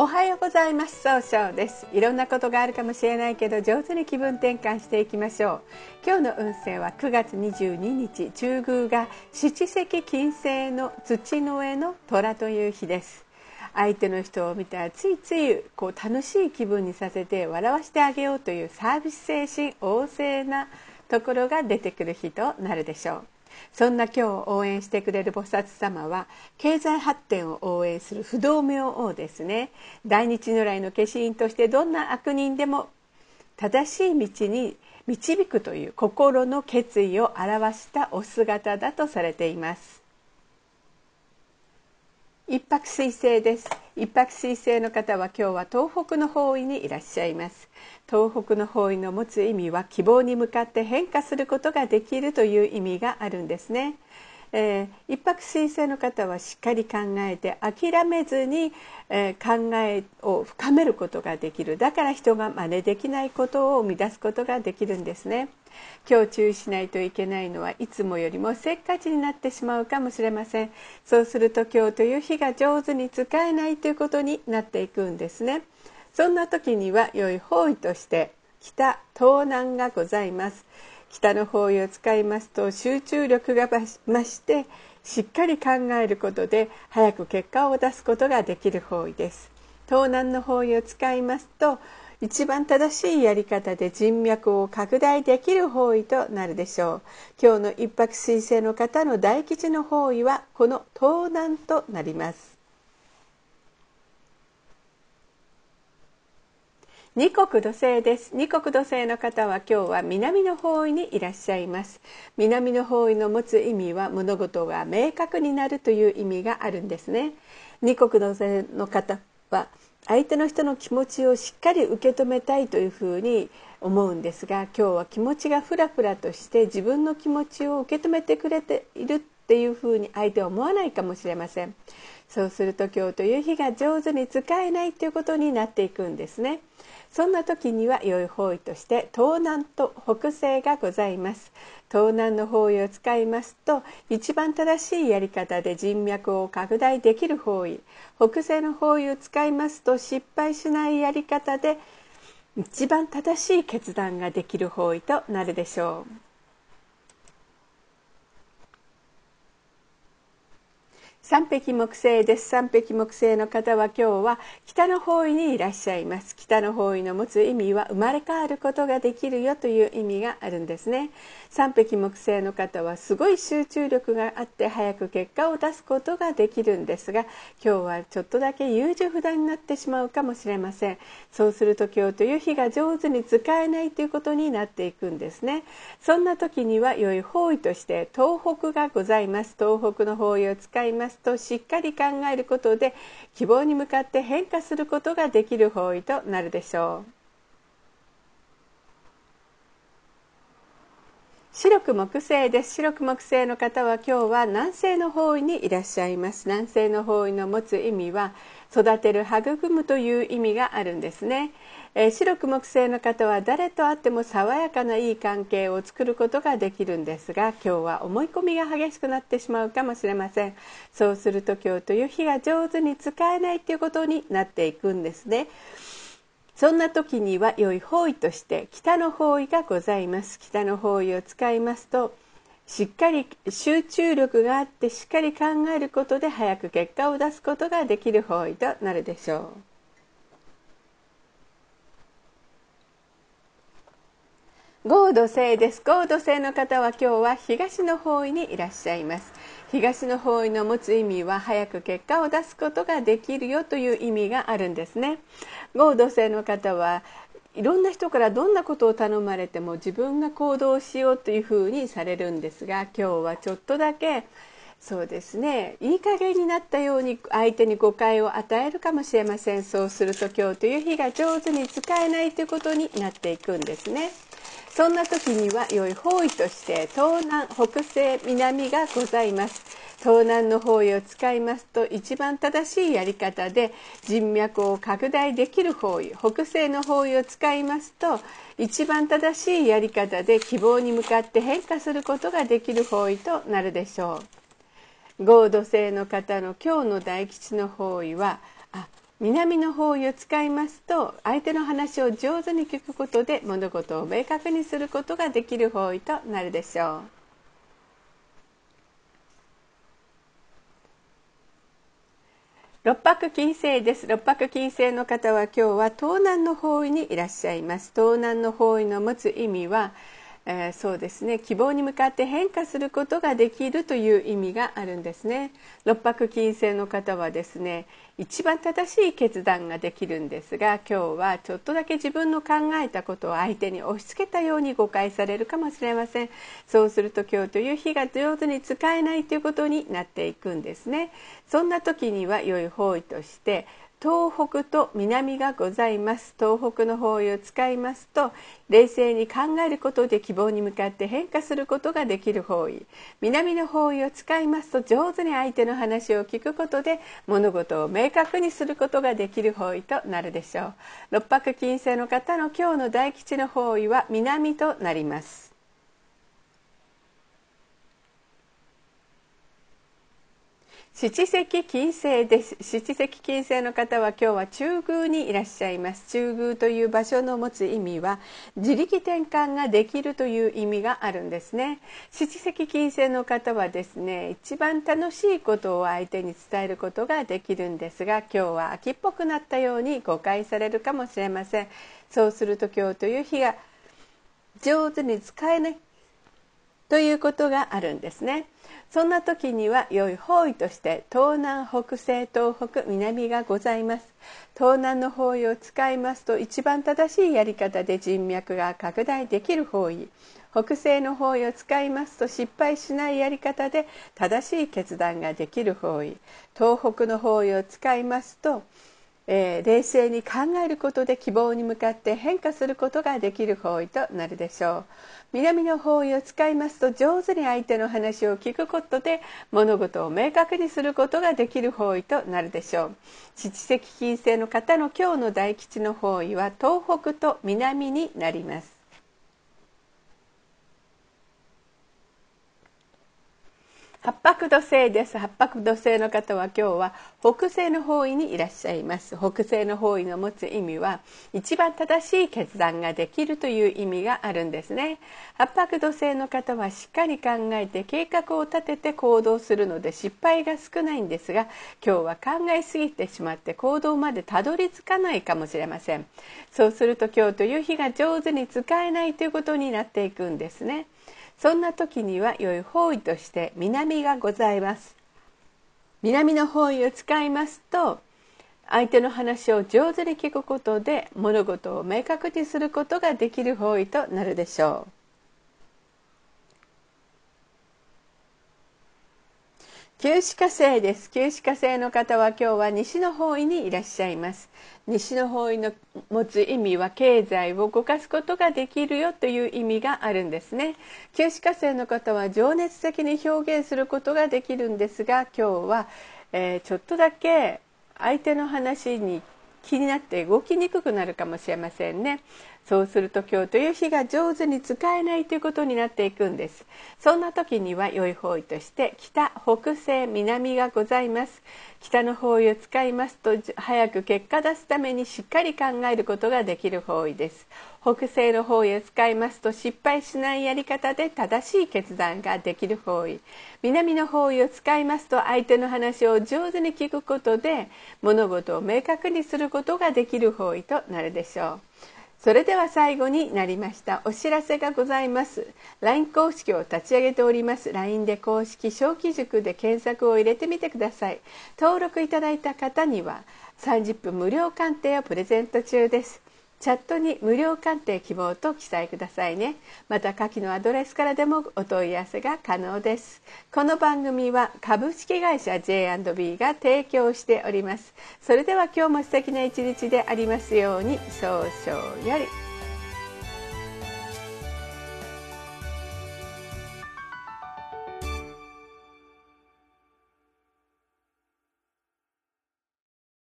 おはようございます。総称です。いろんなことがあるかもしれないけど上手に気分転換していきましょう。今日の運勢は9月22日中宮が七石金星の土の上の虎という日です。相手の人を見たらついついこう楽しい気分にさせて笑わせてあげようというサービス精神旺盛なところが出てくる日となるでしょう。そんな今日応援してくれる菩薩様は経済発展を応援する不動明王ですね。大日如来の化身としてどんな悪人でも正しい道に導くという心の決意を表したお姿だとされています。一泊水星です。一泊水星の方は今日は東北の方位にいらっしゃいます。東北の方位の持つ意味は希望に向かって変化することができるという意味があるんですね。えー、一泊水星の方はしっかり考えて諦めずに、えー、考えを深めることができる。だから人が真似できないことを生み出すことができるんですね。今日注意しないといけないのはいつもよりもせっかちになってしまうかもしれません。そうすると今日という日が上手に使えないということになっていくんですね。そんな時には良い方位として北東南がございます。北の方位を使いますと集中力が増してしっかり考えることで早く結果を出すことができる方位です。東南の方位を使いますと一番正しいやり方で人脈を拡大できる方位となるでしょう。今日の一泊水星の方の大吉の方位はこの東南となります。二国土星です。二国土星の方は今日は南の方位にいらっしゃいます。南の方位の持つ意味は物事が明確になるという意味があるんですね。二国土星の方は相手の人の気持ちをしっかり受け止めたいというふうに思うんですが今日は気持ちがフラフラとして自分の気持ちを受け止めてくれているっていうふうに相手は思わないかもしれません。そうすると今日という日が上手に使えないということになっていくんですね。そんな時には良い方位として東南と北西がございます。東南の方位を使いますと一番正しいやり方で人脈を拡大できる方位。北西の方位を使いますと失敗しないやり方で一番正しい決断ができる方位となるでしょう。三匹木星です。三匹木星の方は今日は北の方位にいらっしゃいます。北の方位の持つ意味は生まれ変わることができるよという意味があるんですね。三匹木星の方はすごい集中力があって早く結果を出すことができるんですが今日はちょっとだけ優柔不断になってしまうかもしれません。そうすると今日という日が上手に使えないということになっていくんですね。そんな時には良い方位として東北がございます。東北の方位を使います。としっかり考えることで希望に向かって変化することができる方位となるでしょう。白く木星です。白く木星の方は今日は南西の方位にいらっしゃいます。南西の方位の持つ意味は育てる育むという意味があるんですね、えー、白く木星の方は誰と会っても爽やかないい関係を作ることができるんですが今日は思い込みが激しくなってしまうかもしれません。そうすると今日という日が上手に使えないということになっていくんですね。そんな時には良い方位として北の方位がございます北の方位を使いますとしっかり集中力があってしっかり考えることで早く結果を出すことができる方位となるでしょう。合土星です。合土星の方は今日は東の方位にいらっしゃいます。東の方位の持つ意味は早く結果を出すことができるよという意味があるんですね。合土星の方はいろんな人からどんなことを頼まれても自分が行動しようというふうにされるんですが今日はちょっとだけそうですね。いい加減になったように相手に誤解を与えるかもしれません。そうすると今日という日が上手に使えないということになっていくんですね。そんな時には良い方位として東南北西南がございます。東南の方位を使いますと一番正しいやり方で人脈を拡大できる方位。北西の方位を使いますと一番正しいやり方で希望に向かって変化することができる方位となるでしょう。合土星の方の今日の大吉の方位は南の方位を使いますと相手の話を上手に聞くことで物事を明確にすることができる方位となるでしょう。六白金星です六白金星の方は今日は東南の方位にいらっしゃいます東南の方位の持つ意味はえー、そうですね。希望に向かって変化することができるという意味があるんですね。六白金星の方はですね一番正しい決断ができるんですが今日はちょっとだけ自分の考えたことを相手に押し付けたように誤解されるかもしれません。そうすると今日という日が上手に使えないということになっていくんですね。そんな時には良い方位として東北と南がございます。東北の方位を使いますと冷静に考えることで希望に向かって変化することができる方位。南の方位を使いますと上手に相手の話を聞くことで物事を明確にすることができる方位となるでしょう。六白金星の方の今日の大吉の方位は南となります。七石金星です。七石金星の方は今日は中宮にいらっしゃいます。中宮という場所の持つ意味は自力転換ができるという意味があるんですね。七石金星の方はですね一番楽しいことを相手に伝えることができるんですが今日は秋っぽくなったように誤解されるかもしれません。そうすると今日という日が上手に使えないということがあるんですね。そんな時には良い方位として東南北西東北南がございます。東南の方位を使いますと一番正しいやり方で人脈が拡大できる方位。北西の方位を使いますと失敗しないやり方で正しい決断ができる方位。東北の方位を使いますとえー、冷静に考えることで希望に向かって変化することができる方位となるでしょう。南の方位を使いますと上手に相手の話を聞くことで物事を明確にすることができる方位となるでしょう。七石金星の方の今日の大吉の方位は東北と南になります。八白土星です。八白土星の方は今日は北西の方位にいらっしゃいます。北西の方位の持つ意味は一番正しい決断ができるという意味があるんですね。八白土星の方はしっかり考えて計画を立てて行動するので失敗が少ないんですが今日は考えすぎてしまって行動までたどり着かないかもしれません。そうすると今日という日が上手に使えないということになっていくんですね。そんな時には良い方位として南がございます。南の方位を使いますと相手の話を上手に聞くことで物事を明確にすることができる方位となるでしょう。旧歯科生です。旧歯科生の方は今日は西の方位にいらっしゃいます。西の方位の持つ意味は経済を動かすことができるよという意味があるんですね。旧歯科生の方は情熱的に表現することができるんですが今日は、えー、ちょっとだけ相手の話に気になって動きにくくなるかもしれませんね。そうすると今日という日が上手に使えないということになっていくんです。そんな時には良い方位として北北西南がございます。北の方位を使いますと早く結果出すためにしっかり考えることができる方位です。北西の方位を使いますと失敗しないやり方で正しい決断ができる方位。南の方位を使いますと相手の話を上手に聞くことで物事を明確にすることができる方位となるでしょう。それでは最後になりましたお知らせがございます。LINE 公式を立ち上げております。LINE で公式小規塾で検索を入れてみてください。登録いただいた方には30分無料鑑定をプレゼント中です。チャットに無料鑑定希望と記載くださいね。また下記のアドレスからでもお問い合わせが可能です。この番組は株式会社 J&B が提供しております。それでは今日も素敵な一日でありますように早々より。